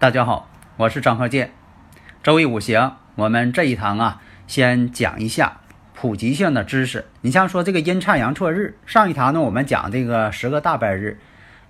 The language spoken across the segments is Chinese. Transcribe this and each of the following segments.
大家好，我是张鹤剑。周易五行，我们这一堂啊，先讲一下普及性的知识。你像说这个阴差阳错日，上一堂呢，我们讲这个十个大拜日，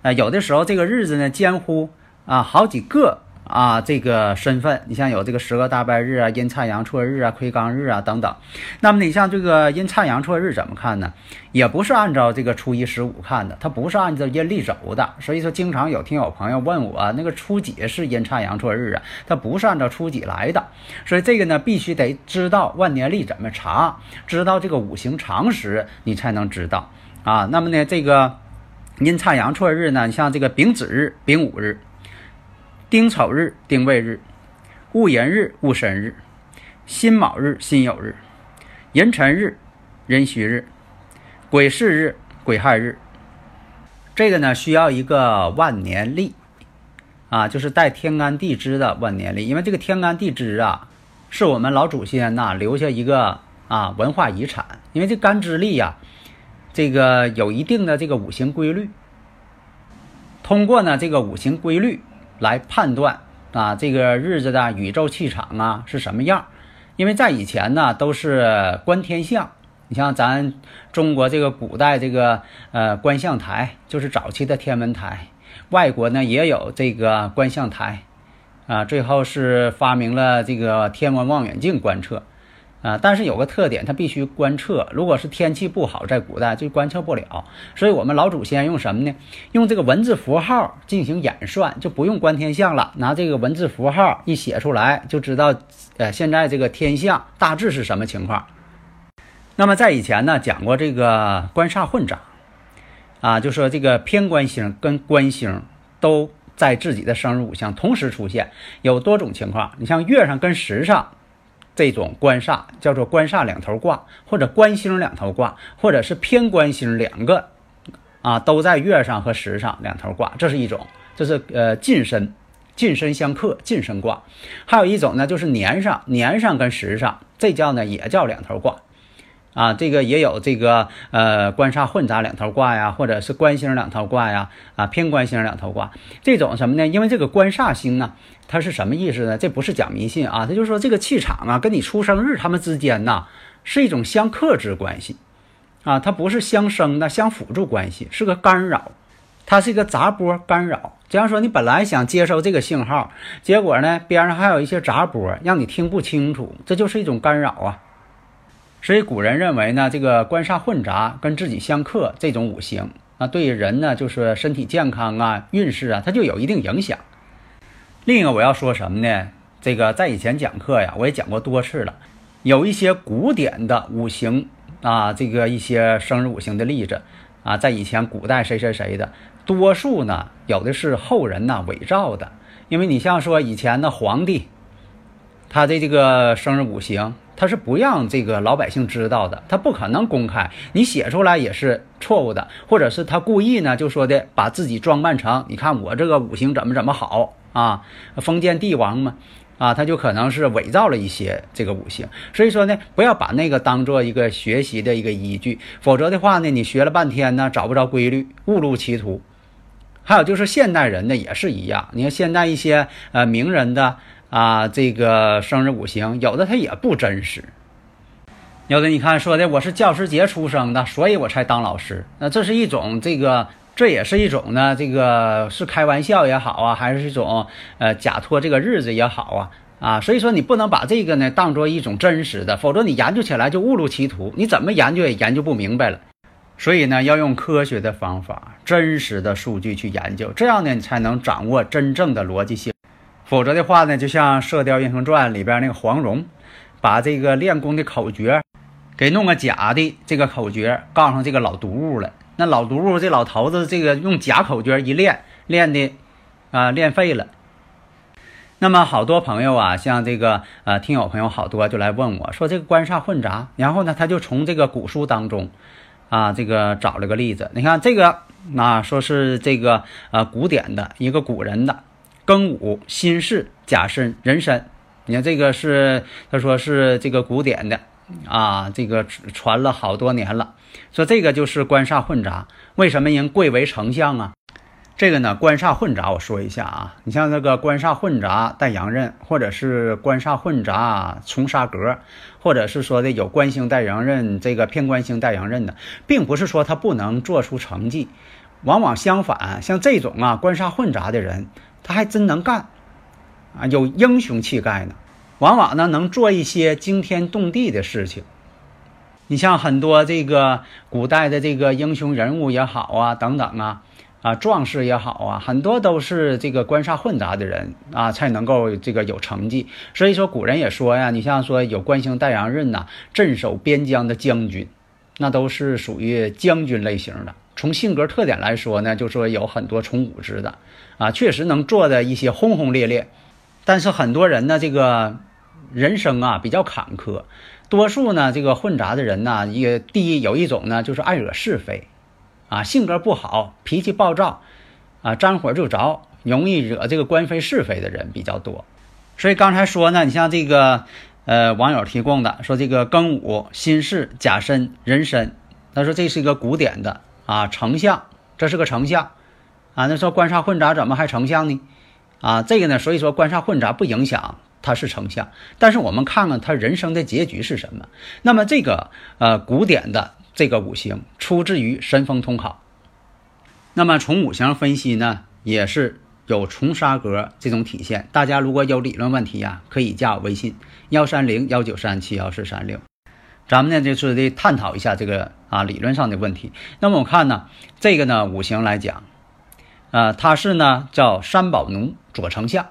呃，有的时候这个日子呢，兼乎啊好几个。啊，这个身份，你像有这个十个大拜日啊、阴差阳错日啊、亏刚日啊等等。那么你像这个阴差阳错日怎么看呢？也不是按照这个初一十五看的，它不是按照阴历走的。所以说，经常有听友朋友问我，那个初几是阴差阳错日啊？它不是按照初几来的。所以这个呢，必须得知道万年历怎么查，知道这个五行常识，你才能知道啊。那么呢，这个阴差阳错日呢，你像这个丙子日、丙午日。丁丑日、丁未日，戊寅日、戊申日，辛卯日、辛酉日，壬辰日、壬戌日，癸巳日、癸亥日。这个呢，需要一个万年历啊，就是带天干地支的万年历。因为这个天干地支啊，是我们老祖先呐留下一个啊文化遗产。因为这干支历呀，这个有一定的这个五行规律，通过呢这个五行规律。来判断啊，这个日子的宇宙气场啊是什么样？因为在以前呢都是观天象，你像咱中国这个古代这个呃观象台，就是早期的天文台。外国呢也有这个观象台，啊，最后是发明了这个天文望远镜观测。啊，但是有个特点，它必须观测。如果是天气不好，在古代就观测不了。所以我们老祖先用什么呢？用这个文字符号进行演算，就不用观天象了。拿这个文字符号一写出来，就知道，呃，现在这个天象大致是什么情况。那么在以前呢，讲过这个官煞混杂，啊，就说这个偏官星跟官星都在自己的生日五行同时出现，有多种情况。你像月上跟时上。这种官煞叫做官煞两头挂，或者官星两头挂，或者是偏官星两个啊，都在月上和时上两头挂，这是一种，这是呃近身，近身相克，近身挂。还有一种呢，就是年上年上跟时上，这叫呢也叫两头挂。啊，这个也有这个呃官煞混杂两头挂呀，或者是官星两头挂呀，啊偏官星两头挂，这种什么呢？因为这个官煞星呢，它是什么意思呢？这不是讲迷信啊，它就是说这个气场啊，跟你出生日他们之间呐是一种相克制关系，啊，它不是相生的，相辅助关系，是个干扰，它是一个杂波干扰。假如说你本来想接收这个信号，结果呢边上还有一些杂波，让你听不清楚，这就是一种干扰啊。所以古人认为呢，这个官煞混杂跟自己相克这种五行啊，对人呢就是身体健康啊、运势啊，它就有一定影响。另一个我要说什么呢？这个在以前讲课呀，我也讲过多次了，有一些古典的五行啊，这个一些生日五行的例子啊，在以前古代谁谁谁的，多数呢有的是后人呐伪造的，因为你像说以前的皇帝，他的这个生日五行。他是不让这个老百姓知道的，他不可能公开，你写出来也是错误的，或者是他故意呢，就说的把自己装扮成，你看我这个五行怎么怎么好啊，封建帝王嘛，啊，他就可能是伪造了一些这个五行，所以说呢，不要把那个当做一个学习的一个依据，否则的话呢，你学了半天呢，找不着规律，误入歧途。还有就是现代人呢也是一样，你看现在一些呃名人的。啊，这个生日五行有的它也不真实，有的你看说的我是教师节出生的，所以我才当老师。那这是一种这个，这也是一种呢，这个是开玩笑也好啊，还是一种呃假托这个日子也好啊啊，所以说你不能把这个呢当做一种真实的，否则你研究起来就误入歧途，你怎么研究也研究不明白了。所以呢，要用科学的方法、真实的数据去研究，这样呢，你才能掌握真正的逻辑性。否则的话呢，就像《射雕英雄传》里边那个黄蓉，把这个练功的口诀给弄个假的这个口诀告上这个老毒物了。那老毒物这老头子这个用假口诀一练，练的啊练废了。那么好多朋友啊，像这个呃听友朋友好多就来问我说这个官煞混杂，然后呢他就从这个古书当中啊这个找了个例子。你看这个啊说是这个呃古典的一个古人的庚午辛巳甲申壬申，你看这个是他说是这个古典的啊这个传了好多年了，说这个就是官煞混杂，为什么人贵为丞相啊？这个呢，官煞混杂，我说一下啊，你像那个官煞混杂带阳刃，或者是官煞混杂冲杀格，或者是说的有官星带阳刃，这个偏官星带阳刃的，并不是说他不能做出成绩，往往相反，像这种啊官煞混杂的人，他还真能干啊，有英雄气概呢，往往呢能做一些惊天动地的事情。你像很多这个古代的这个英雄人物也好啊，等等啊。啊，壮士也好啊，很多都是这个官煞混杂的人啊，才能够这个有成绩。所以说，古人也说呀，你像说有官星带阳刃呐，镇守边疆的将军，那都是属于将军类型的。从性格特点来说呢，就说有很多从武之的啊，确实能做的一些轰轰烈烈。但是很多人呢，这个人生啊比较坎坷，多数呢这个混杂的人呢，也第一有一种呢就是爱惹是非。啊，性格不好，脾气暴躁，啊，沾火就着，容易惹这个官非是非的人比较多。所以刚才说呢，你像这个，呃，网友提供的说这个庚午、辛巳、甲申、壬申，他说这是一个古典的啊丞相，这是个丞相，啊，那说官煞混杂怎么还丞相呢？啊，这个呢，所以说官煞混杂不影响他是丞相，但是我们看看他人生的结局是什么。那么这个呃古典的。这个五行出自于《神风通考》，那么从五行分析呢，也是有重杀格这种体现。大家如果有理论问题呀，可以加我微信幺三零幺九三七幺四三六，咱们呢就是得探讨一下这个啊理论上的问题。那么我看呢，这个呢五行来讲，啊，他是呢叫三宝奴左丞相，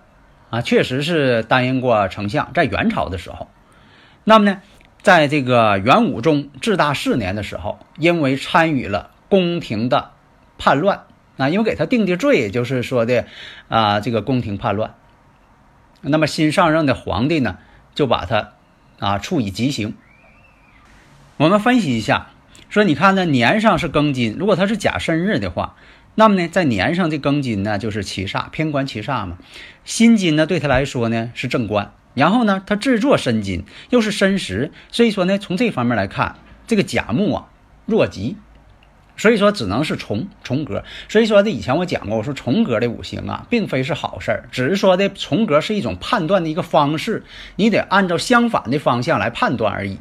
啊，确实是担任过丞相，在元朝的时候。那么呢？在这个元武宗至大四年的时候，因为参与了宫廷的叛乱啊，因为给他定的罪就是说的啊，这个宫廷叛乱。那么新上任的皇帝呢，就把他啊处以极刑。我们分析一下，说你看呢，年上是庚金，如果他是甲申日的话，那么呢，在年上这庚金呢就是七煞，偏官七煞嘛。辛金呢对他来说呢是正官。然后呢，他制作申金又是申时，所以说呢，从这方面来看，这个甲木啊弱极，所以说只能是重重格。所以说这以前我讲过，我说重格的五行啊，并非是好事儿，只是说的重格是一种判断的一个方式，你得按照相反的方向来判断而已。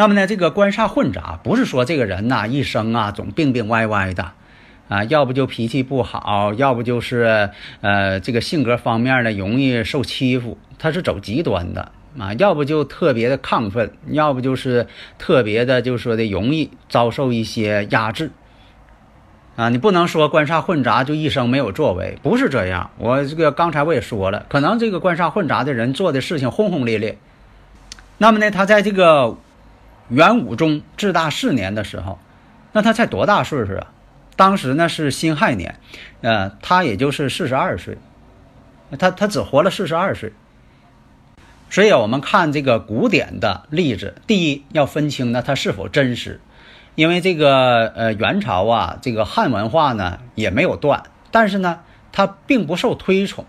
那么呢，这个官煞混杂，不是说这个人呐一生啊总病病歪歪的。啊，要不就脾气不好，要不就是呃这个性格方面呢容易受欺负，他是走极端的啊，要不就特别的亢奋，要不就是特别的，就是说的容易遭受一些压制啊。你不能说官煞混杂就一生没有作为，不是这样。我这个刚才我也说了，可能这个官煞混杂的人做的事情轰轰烈烈。那么呢，他在这个元武宗至大四年的时候，那他才多大岁数啊？当时呢是辛亥年，呃，他也就是四十二岁，他他只活了四十二岁。所以，我们看这个古典的例子，第一要分清呢它是否真实，因为这个呃元朝啊，这个汉文化呢也没有断，但是呢它并不受推崇，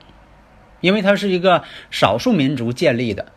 因为它是一个少数民族建立的，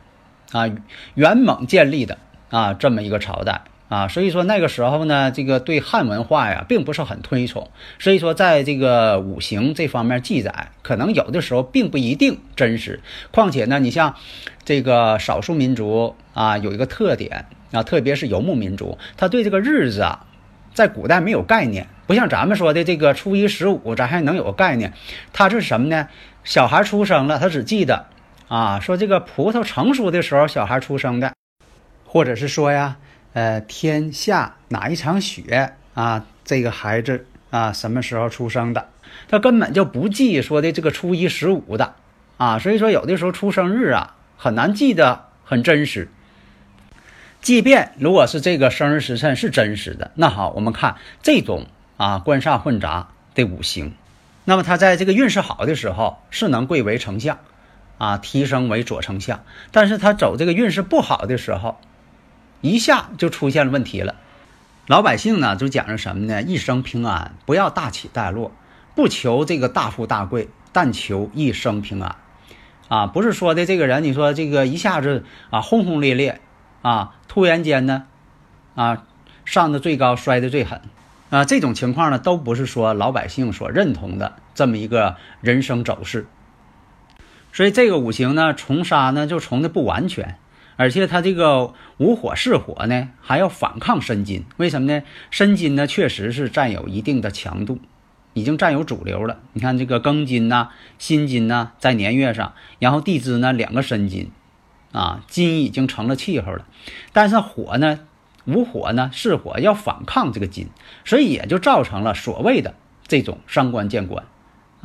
啊元蒙建立的啊这么一个朝代。啊，所以说那个时候呢，这个对汉文化呀，并不是很推崇。所以说，在这个五行这方面记载，可能有的时候并不一定真实。况且呢，你像这个少数民族啊，有一个特点啊，特别是游牧民族，他对这个日子啊，在古代没有概念，不像咱们说的这个初一十五，咱还能有个概念。他是什么呢？小孩出生了，他只记得啊，说这个葡萄成熟的时候，小孩出生的，或者是说呀。呃，天下哪一场雪啊？这个孩子啊，什么时候出生的？他根本就不记说的这个初一十五的啊，所以说有的时候出生日啊很难记得很真实。即便如果是这个生日时辰是真实的，那好，我们看这种啊官煞混杂的五行，那么他在这个运势好的时候是能贵为丞相，啊提升为左丞相，但是他走这个运势不好的时候，一下就出现了问题了。老百姓呢就讲究什么呢？一生平安，不要大起大落，不求这个大富大贵，但求一生平安，啊不是说的这个人，你说这个一下子啊轰轰烈烈。啊，突然间呢，啊，上的最高，摔的最狠，啊，这种情况呢，都不是说老百姓所认同的这么一个人生走势。所以这个五行呢，从杀呢就从的不完全，而且它这个无火是火呢，还要反抗申金。为什么呢？申金呢，确实是占有一定的强度，已经占有主流了。你看这个庚金呐、辛金呐，在年月上，然后地支呢两个申金。啊，金已经成了气候了，但是火呢，无火呢是火，要反抗这个金，所以也就造成了所谓的这种伤官见官，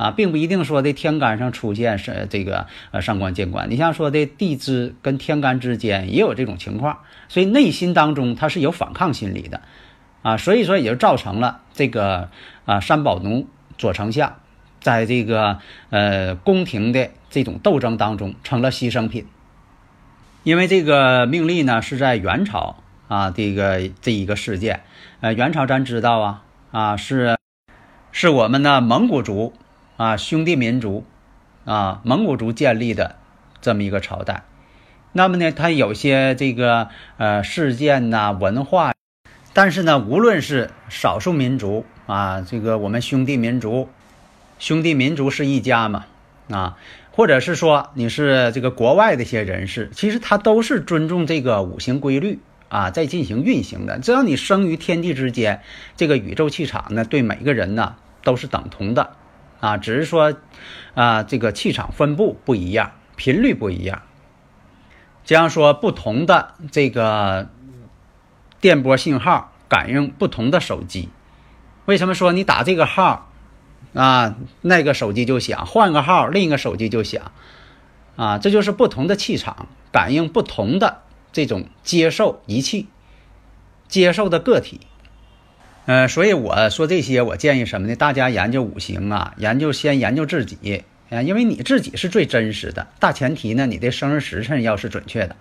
啊，并不一定说的天干上出现是这个呃上官见官，你像说的地支跟天干之间也有这种情况，所以内心当中他是有反抗心理的，啊，所以说也就造成了这个啊三宝奴左丞相在这个呃宫廷的这种斗争当中成了牺牲品。因为这个命例呢是在元朝啊，这个这一个事件，呃，元朝咱知道啊啊是是我们的蒙古族啊兄弟民族啊蒙古族建立的这么一个朝代，那么呢，它有些这个呃事件呐文化，但是呢，无论是少数民族啊，这个我们兄弟民族，兄弟民族是一家嘛啊。或者是说你是这个国外的一些人士，其实他都是尊重这个五行规律啊，在进行运行的。只要你生于天地之间，这个宇宙气场呢，对每个人呢都是等同的啊，只是说啊，这个气场分布不一样，频率不一样。这样说，不同的这个电波信号感应不同的手机，为什么说你打这个号？啊，那个手机就响，换个号，另一个手机就响，啊，这就是不同的气场感应不同的这种接受仪器，接受的个体。呃，所以我说这些，我建议什么呢？大家研究五行啊，研究先研究自己啊，因为你自己是最真实的。大前提呢，你的生日时辰要是准确的。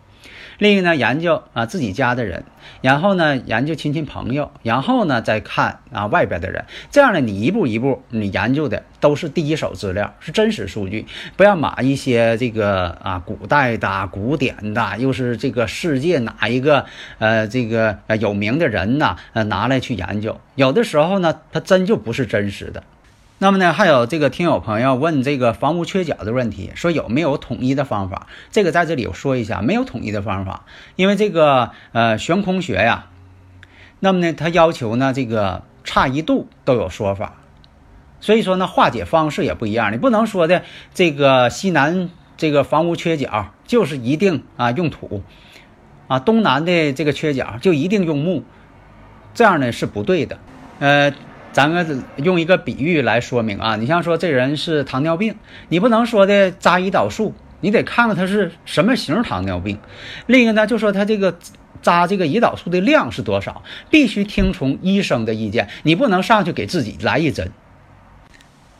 另一个呢，研究啊自己家的人，然后呢研究亲戚朋友，然后呢再看啊外边的人，这样呢你一步一步你研究的都是第一手资料，是真实数据，不要把一些这个啊古代的、古典的，又是这个世界哪一个呃这个有名的人呐呃拿来去研究，有的时候呢它真就不是真实的。那么呢，还有这个听友朋友问这个房屋缺角的问题，说有没有统一的方法？这个在这里我说一下，没有统一的方法，因为这个呃悬空学呀，那么呢，它要求呢这个差一度都有说法，所以说呢化解方式也不一样，你不能说的这个西南这个房屋缺角就是一定啊用土，啊东南的这个缺角就一定用木，这样呢是不对的，呃。咱们用一个比喻来说明啊，你像说这人是糖尿病，你不能说的扎胰岛素，你得看看他是什么型糖尿病。另一个呢，就说他这个扎这个胰岛素的量是多少，必须听从医生的意见，你不能上去给自己来一针，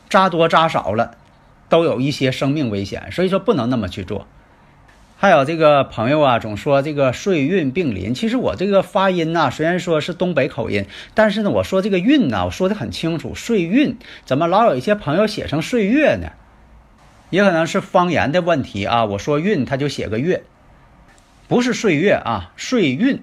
扎多扎少了，都有一些生命危险，所以说不能那么去做。还有这个朋友啊，总说这个岁运并临。其实我这个发音呢，虽然说是东北口音，但是呢，我说这个运呢，我说的很清楚。岁运怎么老有一些朋友写成岁月呢？也可能是方言的问题啊。我说运，他就写个月，不是岁月啊。岁运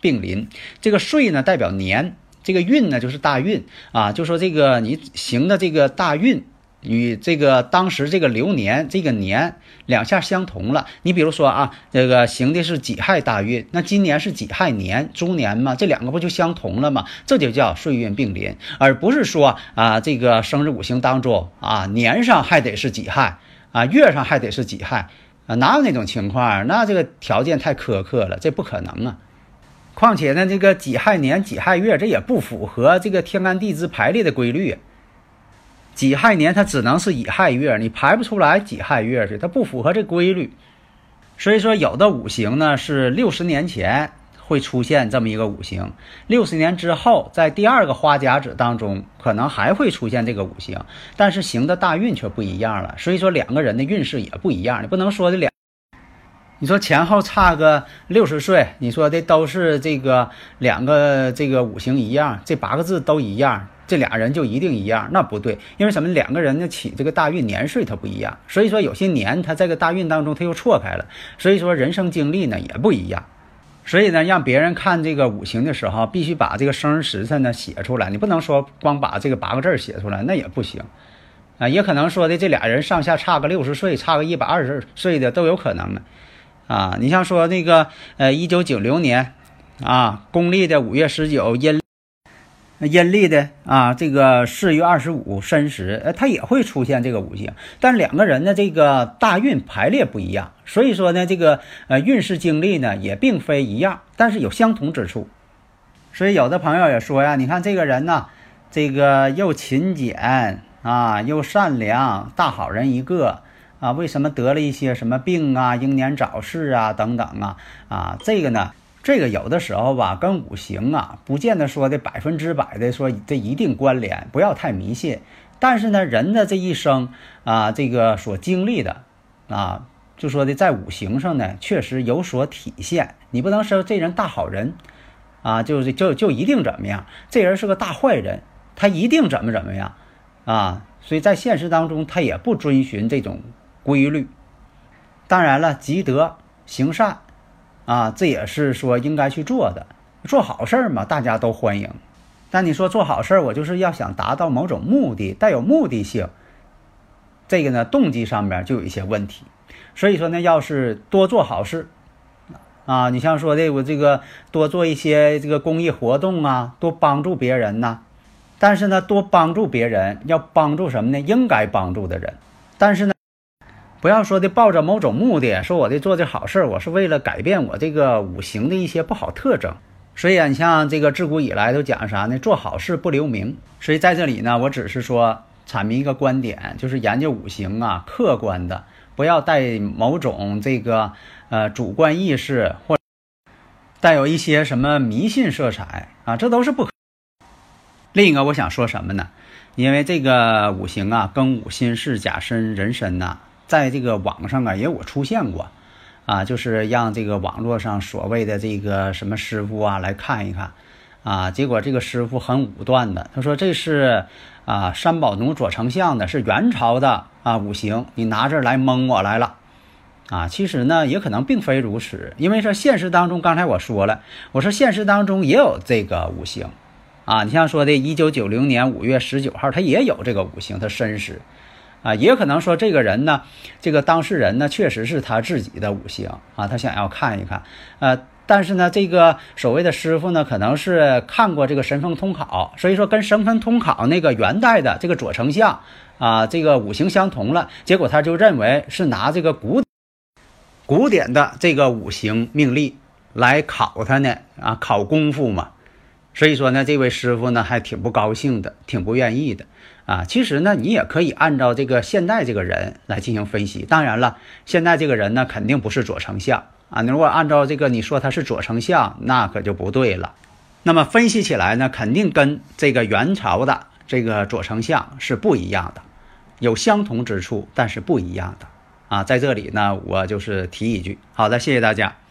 并临，这个岁呢代表年，这个运呢就是大运啊。就说这个你行的这个大运。与这个当时这个流年这个年两下相同了。你比如说啊，这个行的是己亥大运，那今年是己亥年猪年嘛，这两个不就相同了吗？这就叫岁运并临，而不是说啊，这个生日五行当中啊，年上还得是己亥啊，月上还得是己亥啊，哪有那种情况？那这个条件太苛刻了，这不可能啊。况且呢，这个己亥年、己亥月，这也不符合这个天干地支排列的规律。己亥年它只能是乙亥月，你排不出来己亥月去，它不符合这规律。所以说，有的五行呢是六十年前会出现这么一个五行，六十年之后，在第二个花甲子当中可能还会出现这个五行，但是行的大运却不一样了。所以说，两个人的运势也不一样，你不能说这两。你说前后差个六十岁，你说的都是这个两个这个五行一样，这八个字都一样，这俩人就一定一样？那不对，因为什么？两个人呢起这个大运年岁它不一样，所以说有些年他这个大运当中他又错开了，所以说人生经历呢也不一样。所以呢，让别人看这个五行的时候，必须把这个生日时辰呢写出来，你不能说光把这个八个字写出来，那也不行啊。也可能说的这俩人上下差个六十岁，差个一百二十岁的都有可能的。啊，你像说那个，呃，一九九零年，啊，公历的五月十九，阴阴历的啊，这个四月二十五申时，呃，它也会出现这个五行，但两个人的这个大运排列不一样，所以说呢，这个呃运势经历呢也并非一样，但是有相同之处。所以有的朋友也说呀，你看这个人呢，这个又勤俭啊，又善良，大好人一个。啊，为什么得了一些什么病啊、英年早逝啊等等啊？啊，这个呢，这个有的时候吧，跟五行啊，不见得说的百分之百的说这一定关联，不要太迷信。但是呢，人的这一生啊，这个所经历的啊，就说的在五行上呢，确实有所体现。你不能说这人大好人啊，就是就就一定怎么样，这人是个大坏人，他一定怎么怎么样啊？所以在现实当中，他也不遵循这种。规律，当然了，积德行善，啊，这也是说应该去做的，做好事儿嘛，大家都欢迎。但你说做好事儿，我就是要想达到某种目的，带有目的性，这个呢，动机上面就有一些问题。所以说呢，要是多做好事，啊，你像说的我这个多做一些这个公益活动啊，多帮助别人呐。但是呢，多帮助别人，要帮助什么呢？应该帮助的人。但是呢。不要说的抱着某种目的，说我的做的好事，我是为了改变我这个五行的一些不好特征。所以啊，你像这个自古以来都讲啥呢？做好事不留名。所以在这里呢，我只是说阐明一个观点，就是研究五行啊，客观的，不要带某种这个呃主观意识或带有一些什么迷信色彩啊，这都是不可。另一个我想说什么呢？因为这个五行啊，庚午、辛巳、甲申、壬申呐。在这个网上啊，也有出现过，啊，就是让这个网络上所谓的这个什么师傅啊来看一看，啊，结果这个师傅很武断的，他说这是啊三宝奴左丞相的，是元朝的啊五行，你拿这来蒙我来了，啊，其实呢也可能并非如此，因为说现实当中，刚才我说了，我说现实当中也有这个五行，啊，你像说的，一九九零年五月十九号，他也有这个五行，他申时。啊，也可能说这个人呢，这个当事人呢，确实是他自己的五行啊，他想要看一看，呃，但是呢，这个所谓的师傅呢，可能是看过这个神风通考，所以说跟神风通考那个元代的这个左丞相啊，这个五行相同了，结果他就认为是拿这个古古典的这个五行命例来考他呢，啊，考功夫嘛。所以说呢，这位师傅呢还挺不高兴的，挺不愿意的啊。其实呢，你也可以按照这个现在这个人来进行分析。当然了，现在这个人呢肯定不是左丞相啊。你如果按照这个你说他是左丞相，那可就不对了。那么分析起来呢，肯定跟这个元朝的这个左丞相是不一样的，有相同之处，但是不一样的啊。在这里呢，我就是提一句，好的，谢谢大家。